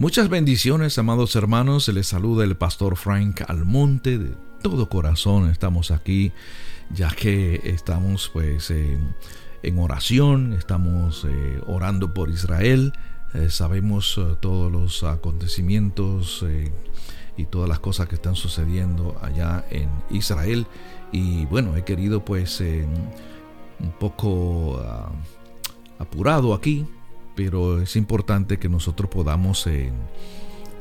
Muchas bendiciones, amados hermanos. Se les saluda el pastor Frank Almonte. De todo corazón estamos aquí, ya que estamos pues en oración, estamos eh, orando por Israel. Eh, sabemos eh, todos los acontecimientos y todas las cosas que están sucediendo allá en Israel. Y bueno, he querido pues un poco ah, apurado aquí pero es importante que nosotros podamos eh,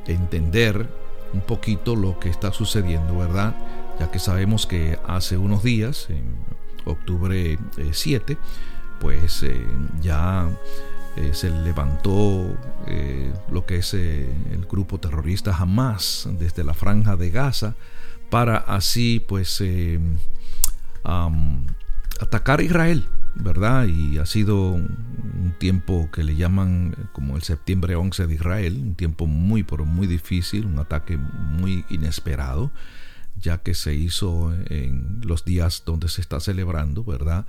entender un poquito lo que está sucediendo, ¿verdad? Ya que sabemos que hace unos días, en octubre 7, eh, pues eh, ya se levantó lo que es el grupo terrorista Hamas desde la franja de Gaza para así pues atacar a Israel ¿verdad? Y ha sido un tiempo que le llaman como el septiembre 11 de Israel, un tiempo muy, pero muy difícil, un ataque muy inesperado, ya que se hizo en los días donde se está celebrando, ¿verdad?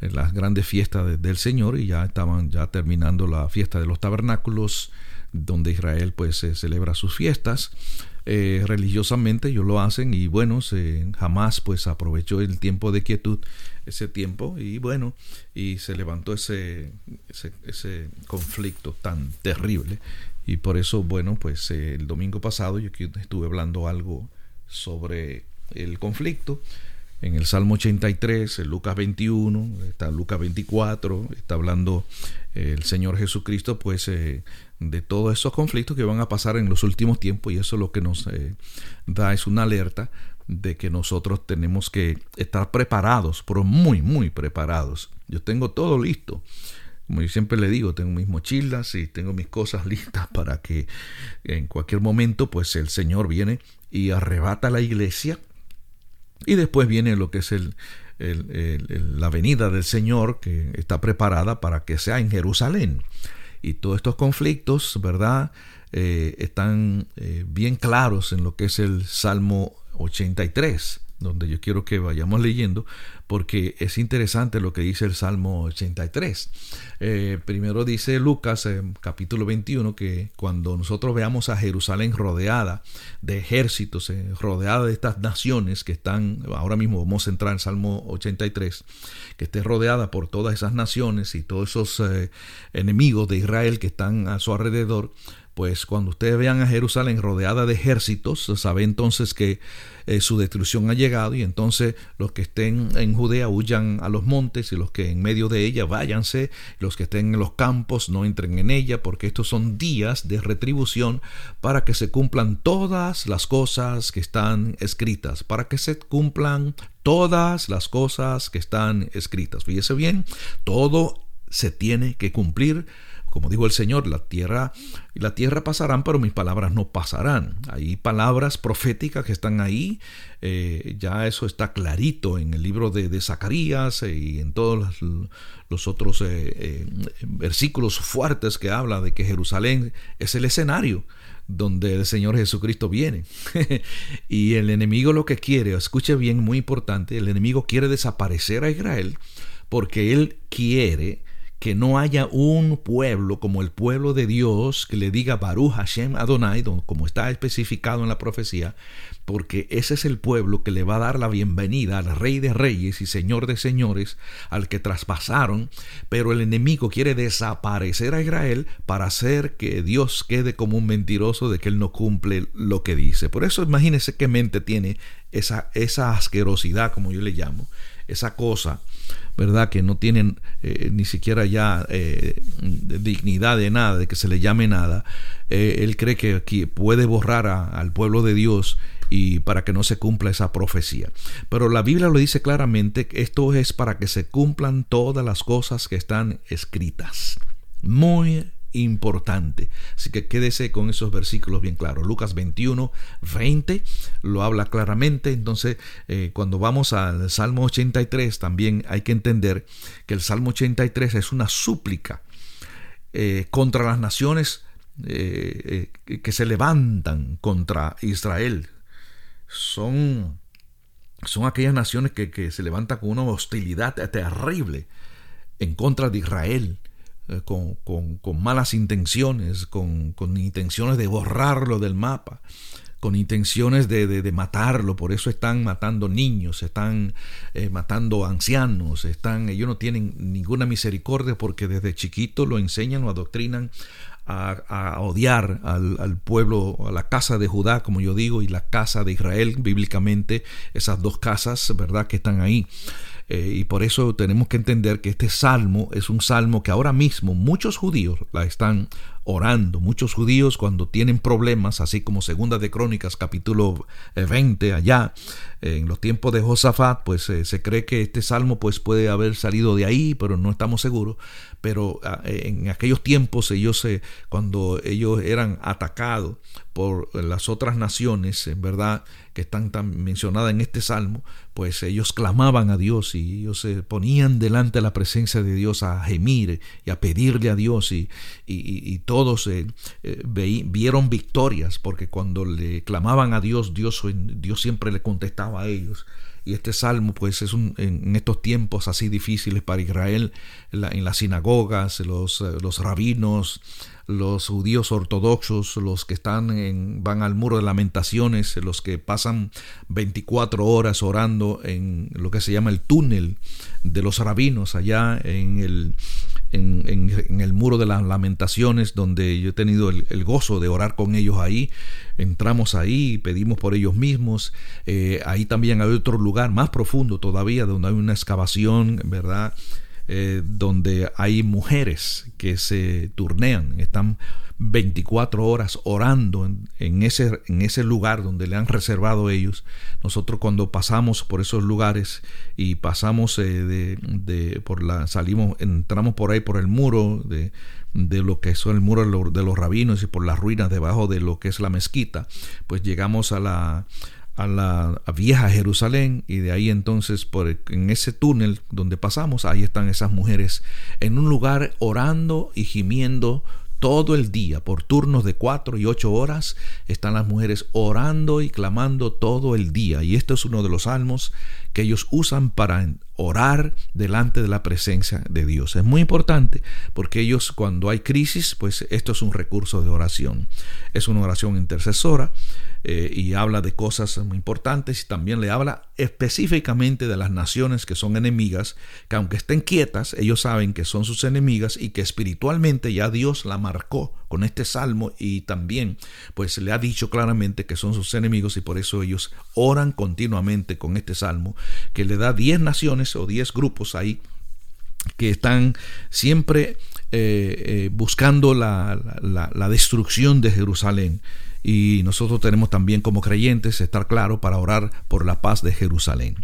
Las grandes fiestas del Señor y ya estaban ya terminando la fiesta de los tabernáculos, donde Israel pues celebra sus fiestas. Eh, religiosamente ellos lo hacen y bueno, se, jamás pues aprovechó el tiempo de quietud ese tiempo y bueno, y se levantó ese, ese, conflicto tan terrible. Y por eso, bueno, pues eh, el domingo pasado yo estuve hablando algo sobre el conflicto. En el Salmo 83, en Lucas 21, está Lucas 24, está hablando el Señor Jesucristo, pues eh, de todos esos conflictos que van a pasar en los últimos tiempos y eso lo que nos eh, da es una alerta de que nosotros tenemos que estar preparados, pero muy, muy preparados. Yo tengo todo listo. Como yo siempre le digo, tengo mis mochilas y tengo mis cosas listas para que en cualquier momento pues el Señor viene y arrebata la iglesia y después viene lo que es el, la venida del Señor que está preparada para que sea en Jerusalén. Y todos estos conflictos, ¿verdad? Eh, están eh, bien claros en lo que es el Salmo 83, donde yo quiero que vayamos leyendo, porque es interesante lo que dice el Salmo 83. Eh, primero dice Lucas, en capítulo 21, que cuando nosotros veamos a Jerusalén rodeada de ejércitos, eh, rodeada de estas naciones que están, ahora mismo vamos a entrar en Salmo 83, que esté rodeada por todas esas naciones y todos esos eh, enemigos de Israel que están a su alrededor, pues cuando ustedes vean a Jerusalén rodeada de ejércitos, sabe entonces que eh, su destrucción ha llegado y entonces los que estén en Judea huyan a los montes y los que en medio de ella váyanse, los que estén en los campos no entren en ella, porque estos son días de retribución para que se cumplan todas las cosas que están escritas, para que se cumplan todas las cosas que están escritas. Fíjese bien, todo se tiene que cumplir como dijo el Señor, la tierra la tierra pasarán, pero mis palabras no pasarán. Hay palabras proféticas que están ahí, eh, ya eso está clarito en el libro de, Zacarías eh, y en todos los, otros eh, versículos fuertes que habla de que Jerusalén es el escenario donde el Señor Jesucristo viene. y el enemigo lo que quiere, escuche bien, muy importante, el enemigo quiere desaparecer a Israel porque él quiere que no haya un pueblo como el pueblo de Dios que le diga Baruch Hashem Adonai, como está especificado en la profecía, porque ese es el pueblo que le va a dar la bienvenida al Rey de Reyes y Señor de Señores, al que traspasaron, pero el enemigo quiere desaparecer a Israel para hacer que Dios quede como un mentiroso de que él no cumple lo que dice. Por eso imagínense qué mente tiene esa, esa asquerosidad, como yo le llamo, esa cosa ¿verdad? Que no tienen eh, ni siquiera ya eh, dignidad de nada, de que se le llame nada. Eh, él cree que, aquí puede borrar al pueblo de Dios y para que no se cumpla esa profecía. Pero la Biblia lo dice claramente, esto es para que se cumplan todas las cosas que están escritas. Muy importante. Así que quédese con esos versículos bien claros. Lucas 21, 20 lo habla claramente. Entonces, eh, cuando vamos al Salmo 83, también hay que entender que el Salmo 83 es una súplica eh, contra las naciones eh, que se levantan contra Israel. Son, son aquellas naciones que, que se levantan con una hostilidad terrible en contra de Israel eh, con, con, malas intenciones, con, con, intenciones de borrarlo del mapa, con intenciones de, de, matarlo, por eso están matando niños, están eh, matando ancianos, están, ellos no tienen ninguna misericordia porque desde chiquito lo enseñan, lo adoctrinan a, odiar al, al, pueblo, a la casa de Judá, como yo digo, y la casa de Israel, bíblicamente, esas dos casas, ¿verdad?, que están ahí. Eh, y por eso tenemos que entender que este salmo es un salmo que ahora mismo muchos judíos la están orando. Muchos judíos cuando tienen problemas, así como Segunda de Crónicas capítulo 20 eh, allá, en los tiempos de Josafat, pues eh, se cree que este salmo pues puede haber salido de ahí, pero no estamos seguros. Pero ah, en aquellos tiempos ellos, cuando ellos eran atacados por las otras naciones, en verdad, que están tan mencionadas en este salmo, pues ellos clamaban a Dios y ellos se ponían delante de la presencia de Dios a gemir y a pedirle a Dios y, y, todos eh, eh, vieron victorias porque cuando le clamaban a Dios, Dios, siempre le contestaba a ellos. Y este salmo, pues, es un, en estos tiempos así difíciles para Israel, en, las sinagogas, los, eh, los rabinos, los judíos ortodoxos, los que están en, van al muro de lamentaciones, los que pasan 24 horas orando en lo que se llama el túnel de los rabinos allá en el, en, el muro de las lamentaciones, donde yo he tenido el, gozo de orar con ellos ahí. Entramos ahí, pedimos por ellos mismos. Eh, ahí también hay otro lugar más profundo todavía, donde hay una excavación, ¿verdad? Eh, donde hay mujeres que se turnean, están 24 horas orando en, ese, en ese lugar donde le han reservado ellos. Nosotros cuando pasamos por esos lugares y pasamos eh, de, de, por la, salimos, entramos por ahí por el muro de, de lo que es el muro de los rabinos y por las ruinas debajo de lo que es la mezquita, pues llegamos a la a la vieja Jerusalén y de ahí entonces por en ese túnel donde pasamos ahí están esas mujeres en un lugar orando y gimiendo todo el día por turnos de cuatro y ocho horas están las mujeres orando y clamando todo el día. Y esto es uno de los salmos que ellos usan para orar delante de la presencia de Dios. Es muy importante porque ellos cuando hay crisis, pues esto es un recurso de oración. Es una oración intercesora eh, y habla de cosas muy importantes y también le habla específicamente de las naciones que son enemigas, que aunque estén quietas, ellos saben que son sus enemigas y que espiritualmente ya Dios la marcó con este salmo y también pues le ha dicho claramente que son sus enemigos y por eso ellos oran continuamente con este salmo que le da 10 naciones o 10 grupos ahí que están siempre eh, eh, buscando la, la destrucción de Jerusalén y nosotros tenemos también como creyentes estar claro para orar por la paz de Jerusalén.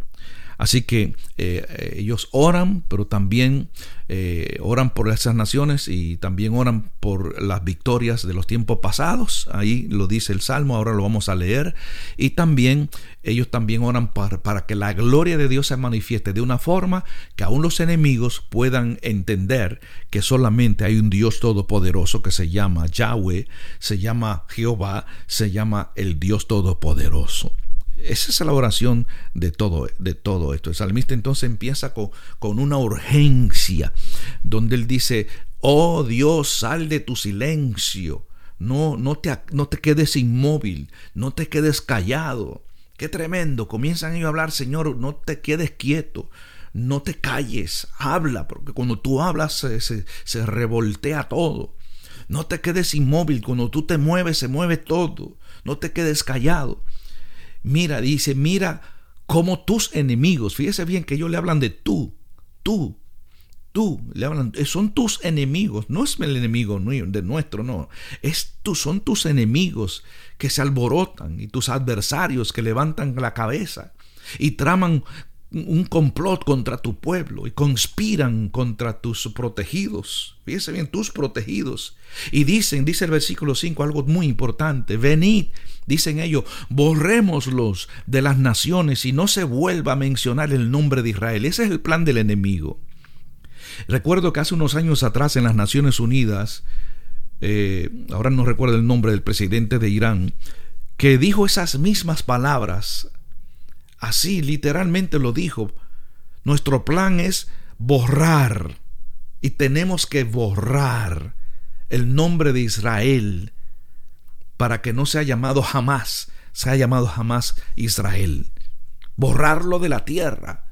Así que eh, ellos oran, pero también eh, oran por esas naciones y también oran por las victorias de los tiempos pasados. Ahí lo dice el Salmo, ahora lo vamos a leer. Y también ellos también oran para, para que la gloria de Dios se manifieste de una forma que aún los enemigos puedan entender que solamente hay un Dios todopoderoso que se llama Yahweh, se llama Jehová, se llama el Dios todopoderoso. Esa es la oración de todo, de todo esto. El salmista entonces empieza con, con una urgencia, donde él dice, oh Dios, sal de tu silencio, no, no, te, no te quedes inmóvil, no te quedes callado. Qué tremendo, comienzan ellos a hablar, Señor, no te quedes quieto, no te calles, habla, porque cuando tú hablas se, se, se revoltea todo. No te quedes inmóvil, cuando tú te mueves se mueve todo, no te quedes callado. Mira, dice, mira cómo tus enemigos, fíjese bien que ellos le hablan de tú, tú, tú, le hablan, eh, son tus enemigos, no es el enemigo de nuestro, no, es tú, son tus enemigos que se alborotan y tus adversarios que levantan la cabeza y traman un complot contra tu pueblo y conspiran contra tus protegidos. Fíjese bien, tus protegidos. Y dicen, dice el versículo 5, algo muy importante, venid Dicen ellos, borrémoslos de las naciones y no se vuelva a mencionar el nombre de Israel. Ese es el plan del enemigo. Recuerdo que hace unos años atrás en las Naciones Unidas, eh, ahora no recuerdo el nombre del presidente de Irán, que dijo esas mismas palabras. Así, literalmente lo dijo. Nuestro plan es borrar Y tenemos que borrar el nombre de Israel para que no sea llamado jamás, sea llamado jamás Israel. Borrarlo de la tierra.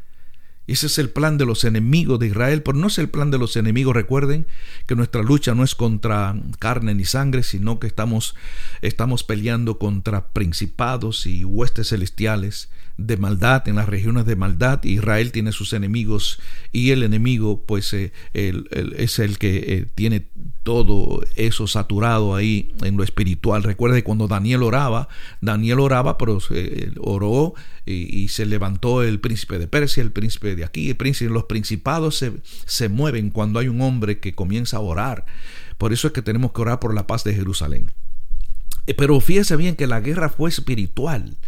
Ese es el plan de los enemigos de Israel, pero no es el plan de los enemigos. Recuerden que nuestra lucha no es contra carne ni sangre, sino que estamos, estamos peleando contra principados y huestes celestiales de maldad, en las regiones de maldad. Israel tiene sus enemigos y el enemigo pues eh, es el que eh, tiene todo eso saturado ahí en lo espiritual. Recuerde cuando Daniel oraba, Daniel oraba, pero eh, oró y, se levantó el príncipe de Persia, el príncipe de aquí, el príncipe, los principados se, se mueven cuando hay un hombre que comienza a orar. Por eso es que tenemos que orar por la paz de Jerusalén. Pero fíjese bien que la guerra fue espiritual.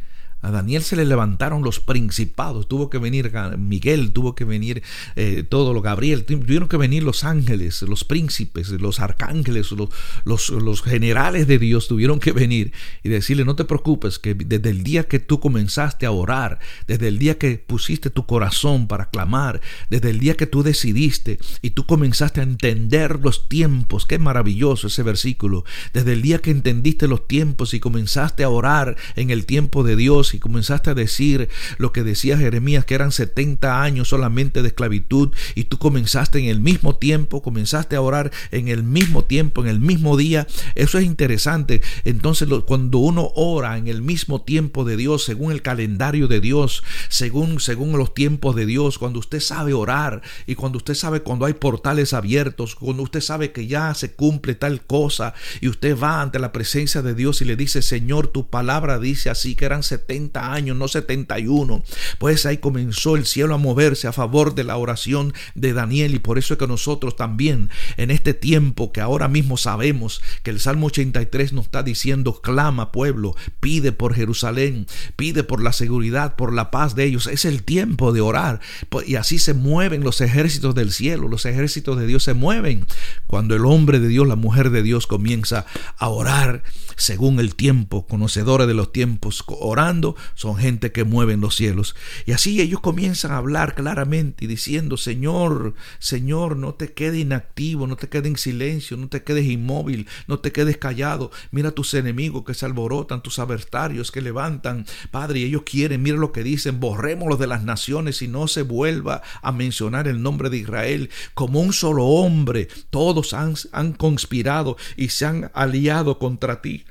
A Daniel se le levantaron los principados, tuvo que venir Miguel, tuvo que venir eh, todo lo Gabriel, tuvieron que venir los ángeles, los príncipes, los arcángeles, los, los, los, generales de Dios tuvieron que venir y decirle, no te preocupes, que desde el día que tú comenzaste a orar, desde el día que pusiste tu corazón para clamar, desde el día que tú decidiste y tú comenzaste a entender los tiempos, qué maravilloso ese versículo, desde el día que entendiste los tiempos y comenzaste a orar en el tiempo de Y comenzaste a decir lo que decía Jeremías, que eran 70 años solamente de esclavitud, y tú comenzaste en el mismo tiempo, comenzaste a orar en el mismo tiempo, en el mismo día, eso es interesante. Entonces cuando uno ora en el mismo tiempo de Dios, según el calendario de Dios, según, según los tiempos de Dios, cuando usted sabe orar y cuando usted sabe cuando hay portales abiertos, cuando usted sabe que ya se cumple tal cosa y usted va ante la presencia de Dios y le dice, Señor, tu palabra dice así que eran 70 años, no 71. Pues ahí comenzó el cielo a moverse a favor de la oración de Daniel y por eso es que nosotros también en este tiempo que ahora mismo sabemos que el Salmo 83 nos está diciendo, clama pueblo, pide por Jerusalén, pide por la seguridad, por la paz de ellos. Es el tiempo de orar y así se mueven los ejércitos del cielo, los ejércitos de Dios se mueven cuando el hombre de Dios, la mujer de Dios comienza a orar según el tiempo, conocedores de los tiempos, orando, son gente que mueven los cielos. Y así ellos comienzan a hablar claramente diciendo, Señor, Señor, no te quedes inactivo, no te quedes en silencio, no te quedes inmóvil, no te quedes callado. Mira tus enemigos que se alborotan, tus adversarios que levantan. Padre, y ellos quieren, mira lo que dicen, borrémoslos de las naciones y no se vuelva a mencionar el nombre de Israel como un solo hombre. Todos han conspirado y se han aliado contra ti.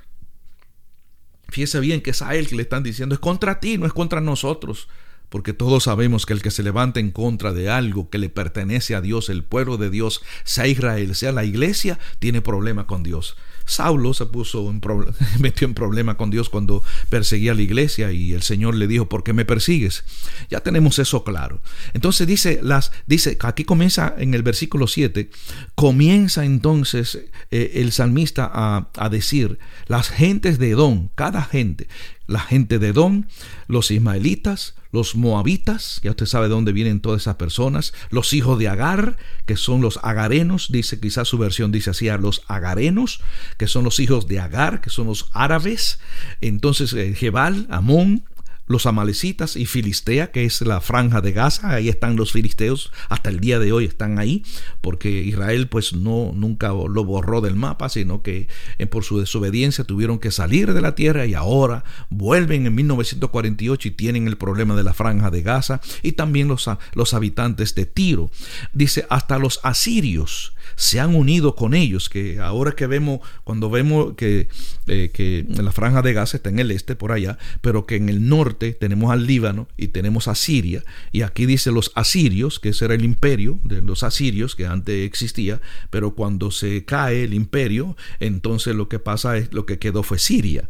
Fíjese bien que es a él que le están diciendo, es contra ti, no es contra nosotros. Porque todos sabemos que el que se levanta en contra de algo que le pertenece a Dios, el pueblo de Dios, sea Israel, sea la iglesia, tiene problema con Dios. Saulo se puso en metió en problema con Dios cuando perseguía a la iglesia y el Señor le dijo, ¿por qué me persigues? Ya tenemos eso claro. Entonces dice, las, dice aquí comienza en el versículo 7, comienza entonces eh, el salmista a, a decir, las gentes de Edom, cada gente, la gente de Edom, los ismaelitas, los moabitas, ya usted sabe de dónde vienen todas esas personas, los hijos de Agar, que son los agarenos, dice quizás su versión dice así, a los agarenos, que son los hijos de Agar, que son los árabes, entonces eh, Jebal, Amón, los amalecitas y Filistea, que es la franja de Gaza, ahí están los filisteos, hasta el día de hoy están ahí, porque Israel pues no nunca lo borró del mapa, sino que eh, por su desobediencia tuvieron que salir de la tierra y ahora vuelven en 1948 y tienen el problema de la franja de Gaza. Y también los, los habitantes de Tiro. Dice, hasta los asirios se han unido con ellos, que ahora que vemos, cuando vemos que, eh, que la franja de Gaza está en el este, por allá, pero que en el norte, tenemos al Líbano y tenemos a Siria, y aquí dice los asirios, que ese era el imperio de los asirios que antes existía, pero cuando se cae el imperio, entonces lo que pasa es lo que quedó fue Siria.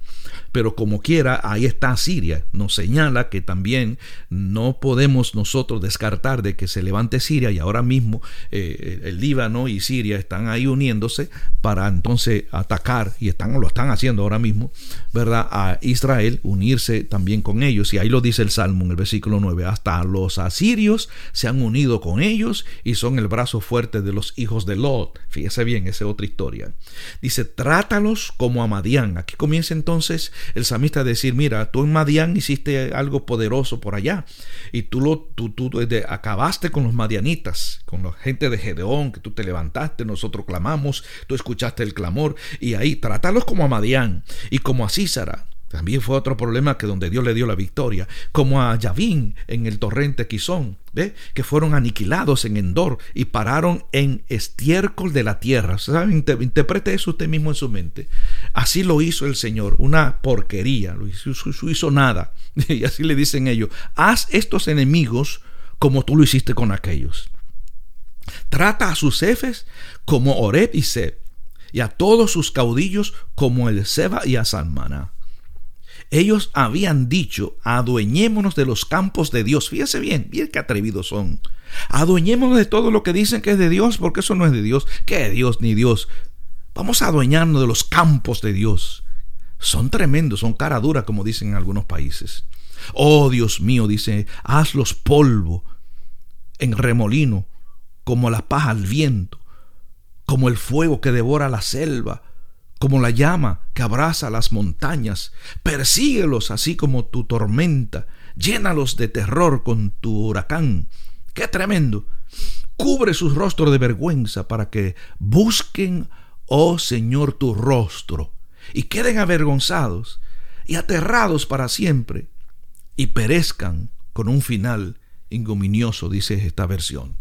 Pero como quiera, ahí está Siria. Nos señala que también no podemos nosotros descartar de que se levante Siria y ahora mismo eh, el Líbano y Siria Están ahí uniéndose para entonces atacar, y están, lo están haciendo ahora mismo, ¿verdad? A Israel, unirse también con ellos. Y ahí lo dice el Salmo en el versículo 9, hasta los asirios se han unido con ellos y son el brazo fuerte de los hijos de Lot. Fíjese bien, esa es otra historia. Dice, trátalos como a Madián. Aquí comienza entonces el samista a decir, mira, tú en Madián hiciste algo poderoso por allá y tú, lo, tú, tú acabaste con los madianitas, con la gente de Gedeón, que tú te levantaste, nosotros clamamos, tú escuchaste el clamor y ahí trátalos como a Madián y como a Císara. También fue otro problema que donde Dios le dio la victoria, como a Yavín en el torrente Quizón, ¿ve? que fueron aniquilados en Endor y pararon en estiércol de la tierra. ¿Sabe? Interprete eso usted mismo en su mente. Así lo hizo el Señor, una porquería, lo hizo nada. Y así le dicen ellos, haz estos enemigos como tú lo hiciste con aquellos. Trata a sus jefes como Oreb y Seb, y a todos sus caudillos como el Seba y a. Ellos habían dicho, adueñémonos de los campos de Dios. Fíjese bien, bien qué atrevidos son. Adueñémonos de todo lo que dicen que es de Dios, porque eso no es de Dios. ¿Qué Dios ni Dios? Vamos a adueñarnos de los campos de Dios. Son tremendos, son cara dura, como dicen en algunos países. Oh Dios mío, dice, hazlos polvo en remolino, como la paja al viento, como el fuego que devora la selva, como la llama que abraza las montañas. Persíguelos así como tu tormenta, llénalos de terror con tu huracán. ¡Qué tremendo! Cubre sus rostros de vergüenza para que busquen, oh Señor, tu rostro, y queden avergonzados y aterrados para siempre, y perezcan con un final ingominioso, dice esta versión.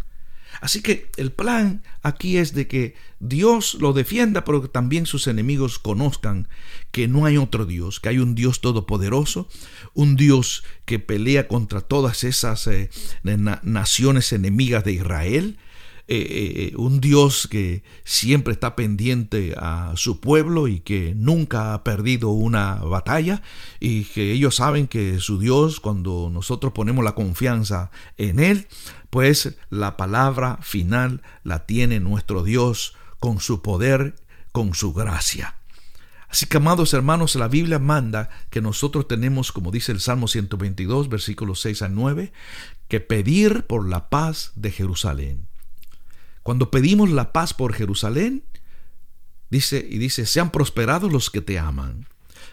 Así que el plan aquí es de que Dios lo defienda, pero que también sus enemigos conozcan que no hay otro Dios, que hay un Dios todopoderoso, un Dios que pelea contra todas esas eh, naciones enemigas de Israel, eh, eh, un Dios que siempre está pendiente a su pueblo y que nunca ha perdido una batalla y que ellos saben que su Dios, cuando nosotros ponemos la confianza en Él, pues la palabra final la tiene nuestro Dios con su poder, con su gracia. Así que, amados hermanos, la Biblia manda que nosotros tenemos, como dice el Salmo 122, versículos 6 a 9, que pedir por la paz de Jerusalén. Cuando pedimos la paz por Jerusalén, dice y dice, sean prosperados los que te aman.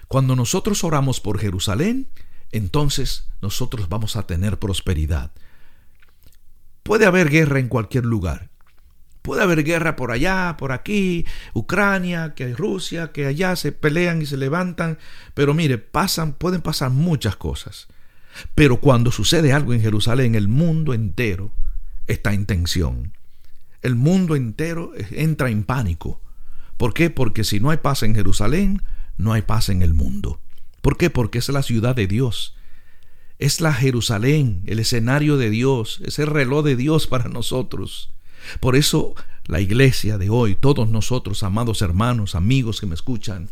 Cuando nosotros oramos por Jerusalén, entonces nosotros vamos a tener prosperidad. Puede haber guerra en cualquier lugar. Puede haber guerra por allá, por aquí, Ucrania, que hay Rusia, que allá se pelean y se levantan, pero mire, pasan, pueden pasar muchas cosas. Pero cuando sucede algo en Jerusalén, el mundo entero está en tensión el mundo entero entra en pánico. ¿Por qué? Porque si no hay paz en Jerusalén, no hay paz en el mundo. ¿Por qué? Porque es la ciudad de Dios. Es la Jerusalén, el escenario de Dios, es el reloj de Dios para nosotros. Por eso la iglesia de hoy, todos nosotros, amados hermanos, amigos que me escuchan,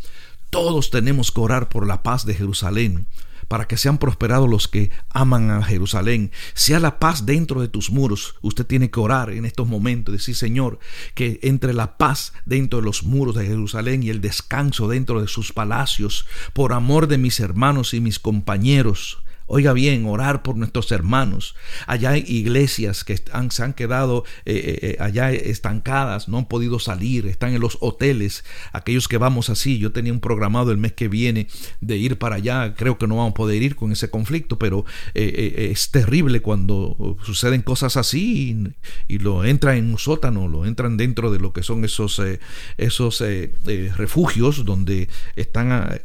todos tenemos que orar por la paz de Jerusalén, para que sean prosperados los que aman a Jerusalén. Sea la paz dentro de tus muros. Usted tiene que orar en estos momentos, decir, Señor, que entre la paz dentro de los muros de Jerusalén y el descanso dentro de sus palacios, por amor de mis hermanos y mis compañeros. Oiga bien, orar por nuestros hermanos. Allá hay iglesias que se han quedado eh, eh, eh, allá estancadas, no han podido salir, están en los hoteles. Aquellos que vamos así, yo tenía un programado el mes que viene de ir para allá. Creo que no vamos a poder ir con ese conflicto, pero es terrible cuando suceden cosas así y, lo entran en un sótano, lo entran dentro de lo que son esos, esos refugios donde están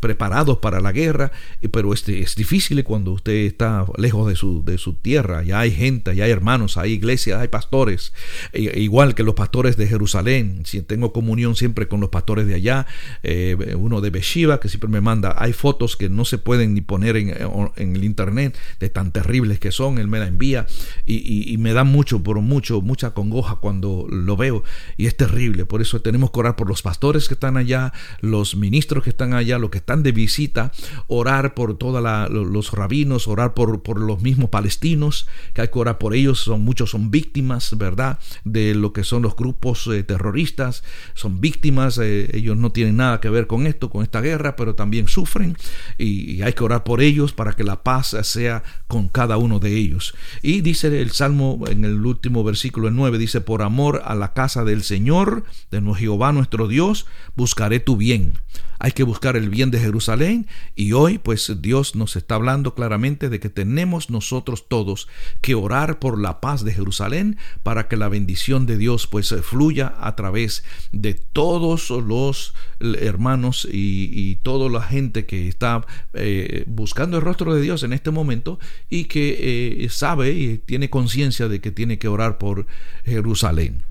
preparados para la guerra, pero este, es difícil cuando usted está lejos de su, de su tierra. Ya hay gente, ya hay hermanos, hay iglesias, hay pastores. E, igual que los pastores de Jerusalén. Si tengo comunión siempre con los pastores de allá. Eh, uno de Beshiva que siempre me manda. Hay fotos que no se pueden ni poner en, el internet de tan terribles que son. Él me la envía y, me da mucho, por mucho, mucha congoja cuando lo veo. Y es terrible. Por eso tenemos que orar por los pastores que están allá, los ministros que están allá, los que están de visita. Orar por todos los rabinos, orar por, por los mismos palestinos, que hay que orar por ellos, son, muchos son víctimas, ¿verdad? De lo que son los grupos eh, terroristas, son víctimas, eh, ellos no tienen nada que ver con esto, con esta guerra, pero también sufren y, hay que orar por ellos para que la paz sea con cada uno de ellos. Y dice el Salmo en el último versículo, el 9, dice, por amor a la casa del Señor, de Jehová nuestro Dios, buscaré tu bien hay que buscar el bien de Jerusalén y hoy pues Dios nos está hablando claramente de que tenemos nosotros todos que orar por la paz de Jerusalén para que la bendición de Dios pues fluya a través de todos los hermanos y, toda la gente que está eh, buscando el rostro de Dios en este momento y que eh, sabe y tiene conciencia de que tiene que orar por Jerusalén.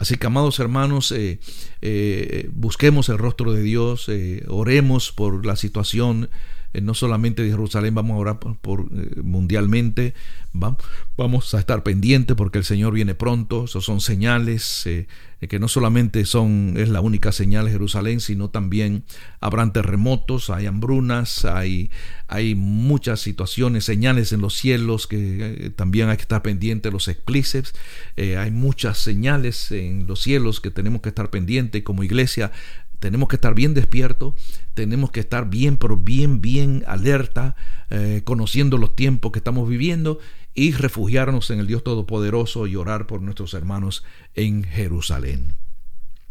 Así que, amados hermanos, eh, eh, busquemos el rostro de Dios, eh, oremos por la situación eh, no solamente de Jerusalén, vamos a orar por, eh, mundialmente, vamos a estar pendientes porque el Señor viene pronto, esos son señales eh, que no solamente son, es la única señal de Jerusalén, sino también habrán terremotos, hay hambrunas, hay, hay muchas situaciones, señales en los cielos que también hay que estar pendientes, los eclipses, hay muchas señales en los cielos que tenemos que estar pendientes como iglesia tenemos que estar bien despiertos, tenemos que estar bien, pero bien, bien alerta, eh, conociendo los tiempos que estamos viviendo y refugiarnos en el Dios Todopoderoso y orar por nuestros hermanos en Jerusalén.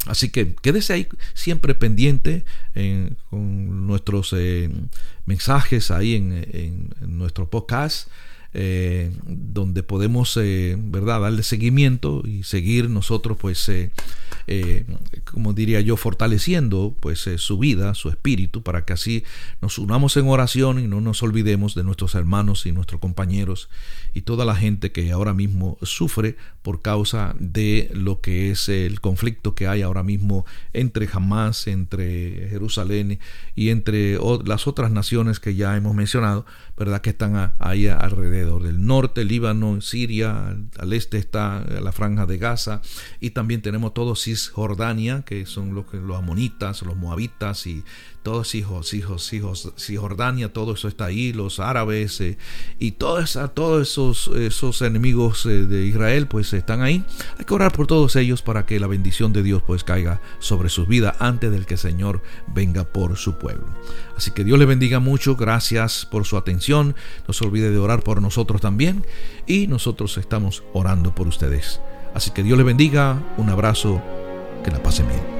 Así que quédese ahí siempre pendiente eh, con nuestros eh, mensajes ahí en, nuestro podcast. Donde podemos verdad darle seguimiento y seguir nosotros pues eh, como diría yo, fortaleciendo pues eh, su vida, su espíritu, para que así nos unamos en oración y no nos olvidemos de nuestros hermanos y nuestros compañeros y toda la gente que ahora mismo sufre por causa de lo que es el conflicto que hay ahora mismo entre Hamas, entre Jerusalén y entre las otras naciones que ya hemos mencionado, ¿verdad? Que están ahí alrededor del norte, Líbano, Siria, al este está la franja de Gaza y también tenemos todo Cisjordania, que son los, los amonitas, los moabitas y todos hijos, hijos, hijos, Cisjordania, todo eso está ahí, los árabes eh, y todos, todos esos, esos enemigos eh, de Israel pues están ahí. Hay que orar por todos ellos para que la bendición de Dios pues caiga sobre sus vidas antes del que el Señor venga por su pueblo. Así que Dios le bendiga mucho, gracias por su atención, no se olvide de orar por nosotros también y nosotros estamos orando por ustedes. Así que Dios le bendiga, un abrazo, que la pasen bien.